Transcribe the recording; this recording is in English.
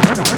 no, no, no.